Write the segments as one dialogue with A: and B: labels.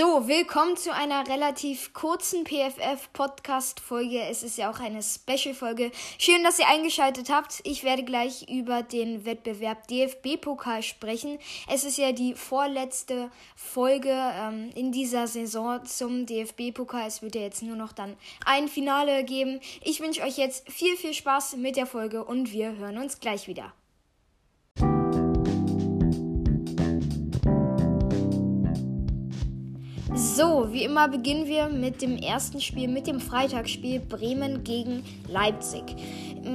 A: So, willkommen zu einer relativ kurzen PFF-Podcast-Folge. Es ist ja auch eine Special-Folge. Schön, dass ihr eingeschaltet habt. Ich werde gleich über den Wettbewerb DFB-Pokal sprechen. Es ist ja die vorletzte Folge ähm, in dieser Saison zum DFB-Pokal. Es wird ja jetzt nur noch dann ein Finale geben. Ich wünsche euch jetzt viel, viel Spaß mit der Folge und wir hören uns gleich wieder. So, wie immer beginnen wir mit dem ersten Spiel, mit dem Freitagsspiel Bremen gegen Leipzig.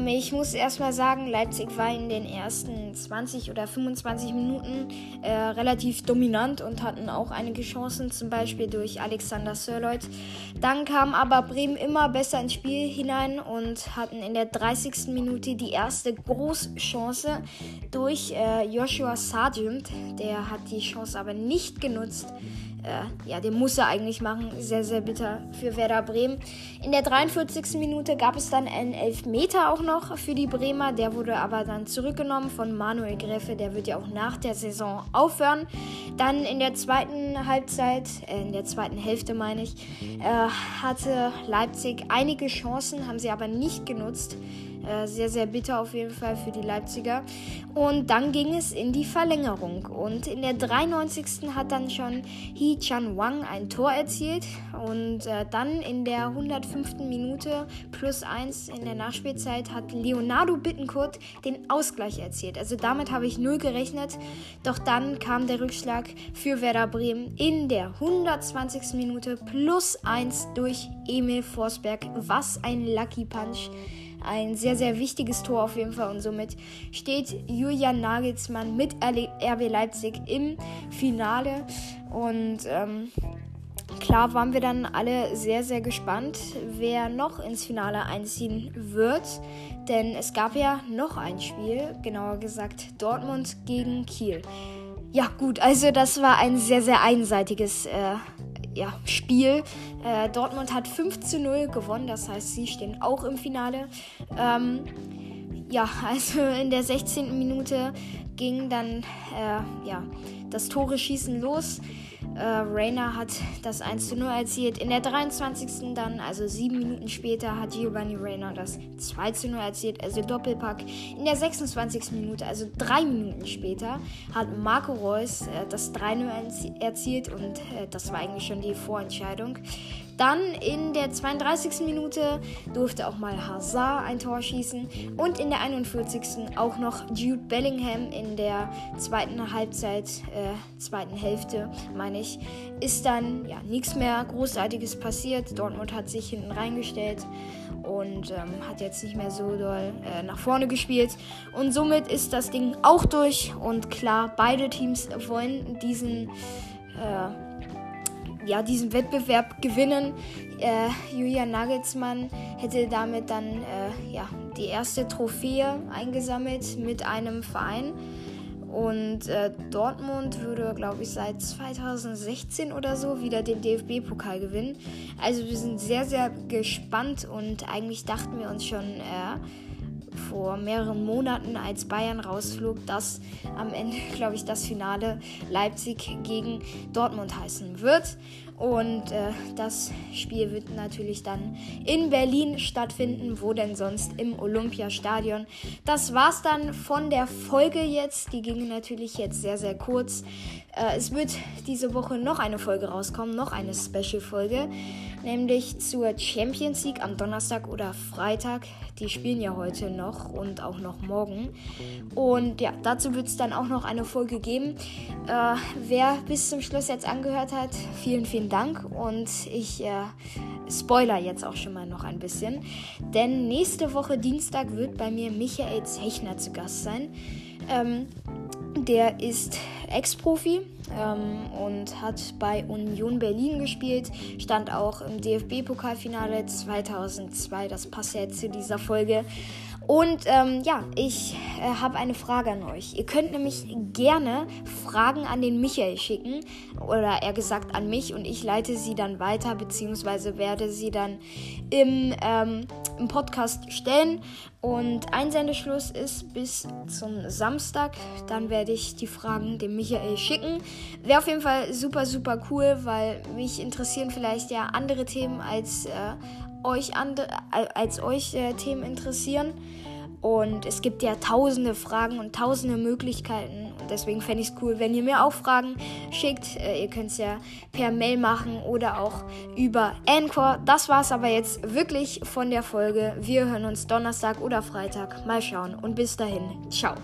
A: Ich muss erstmal sagen, Leipzig war in den ersten 20 oder 25 Minuten äh, relativ dominant und hatten auch einige Chancen, zum Beispiel durch Alexander Sörloth. Dann kam aber Bremen immer besser ins Spiel hinein und hatten in der 30. Minute die erste Großchance durch äh, Joshua Sargent. Der hat die Chance aber nicht genutzt äh, ja, den muss er eigentlich machen. Sehr, sehr bitter für Werder Bremen. In der 43. Minute gab es dann einen Elfmeter auch noch für die Bremer. Der wurde aber dann zurückgenommen von Manuel Gräfe. Der wird ja auch nach der Saison aufhören. Dann in der zweiten Halbzeit, äh, in der zweiten Hälfte meine ich, äh, hatte Leipzig einige Chancen, haben sie aber nicht genutzt. Äh, sehr, sehr bitter auf jeden Fall für die Leipziger. Und dann ging es in die Verlängerung. Und in der 93. hat dann schon Hee Chan Wang ein Tor erzielt. Und äh, dann in der 105. Minute plus 1 in der Nachspielzeit hat Leonardo Bittencourt den Ausgleich erzielt. Also damit habe ich null gerechnet. Doch dann kam der Rückschlag für Werder Bremen in der 120. Minute plus 1 durch Emil Forsberg. Was ein Lucky Punch ein sehr, sehr wichtiges Tor auf jeden Fall. Und somit steht Julian Nagelsmann mit RB Leipzig im Finale. Und ähm, klar waren wir dann alle sehr, sehr gespannt, wer noch ins Finale einziehen wird. Denn es gab ja noch ein Spiel, genauer gesagt Dortmund gegen Kiel. Ja gut, also das war ein sehr, sehr einseitiges äh, ja, Spiel. Äh, Dortmund hat 5 zu 0 gewonnen, das heißt, sie stehen auch im Finale. Ähm, ja, also in der 16. Minute ging dann äh, ja, das Tore schießen los. Äh, Rainer hat das 1 zu 0 erzielt. In der 23. dann, also sieben Minuten später, hat Giovanni Rainer das 2 zu 0 erzielt, also Doppelpack. In der 26. Minute, also drei Minuten später, hat Marco Reus äh, das 3-0 erzielt und äh, das war eigentlich schon die Vorentscheidung. Dann in der 32. Minute durfte auch mal Hazard ein Tor schießen und in der 41. auch noch Jude Bellingham in der zweiten Halbzeit, äh, zweiten Hälfte, meine ich, ist dann ja nichts mehr Großartiges passiert. Dortmund hat sich hinten reingestellt und ähm, hat jetzt nicht mehr so doll äh, nach vorne gespielt. Und somit ist das Ding auch durch. Und klar, beide Teams wollen diesen äh, ja, diesen Wettbewerb gewinnen. Äh, Julian Nagelsmann hätte damit dann äh, ja, die erste Trophäe eingesammelt mit einem Verein. Und äh, Dortmund würde, glaube ich, seit 2016 oder so wieder den DFB-Pokal gewinnen. Also wir sind sehr, sehr gespannt und eigentlich dachten wir uns schon, äh, vor mehreren Monaten, als Bayern rausflog, dass am Ende, glaube ich, das Finale Leipzig gegen Dortmund heißen wird. Und äh, das Spiel wird natürlich dann in Berlin stattfinden, wo denn sonst im Olympiastadion. Das war's dann von der Folge jetzt. Die ging natürlich jetzt sehr, sehr kurz. Äh, es wird diese Woche noch eine Folge rauskommen, noch eine Special-Folge, nämlich zur Champions League am Donnerstag oder Freitag. Die spielen ja heute noch und auch noch morgen. Und ja, dazu wird es dann auch noch eine Folge geben. Äh, wer bis zum Schluss jetzt angehört hat, vielen, vielen Dank. Und ich äh, spoiler jetzt auch schon mal noch ein bisschen. Denn nächste Woche Dienstag wird bei mir Michael Zechner zu Gast sein. Ähm, der ist Ex-Profi ähm, und hat bei Union Berlin gespielt, stand auch im DFB-Pokalfinale 2002. Das passt ja jetzt zu dieser Folge. Und ähm, ja, ich äh, habe eine Frage an euch. Ihr könnt nämlich gerne Fragen an den Michael schicken oder eher gesagt an mich und ich leite sie dann weiter beziehungsweise werde sie dann im, ähm, im Podcast stellen. Und Einsendeschluss ist bis zum Samstag. Dann werde ich die Fragen dem Michael schicken. Wäre auf jeden Fall super, super cool, weil mich interessieren vielleicht ja andere Themen als äh, euch andere, als euch äh, Themen interessieren. Und es gibt ja tausende Fragen und tausende Möglichkeiten. Und deswegen fände ich es cool, wenn ihr mir auch Fragen schickt. Äh, ihr könnt es ja per Mail machen oder auch über Anchor. Das war es aber jetzt wirklich von der Folge. Wir hören uns Donnerstag oder Freitag. Mal schauen. Und bis dahin. Ciao.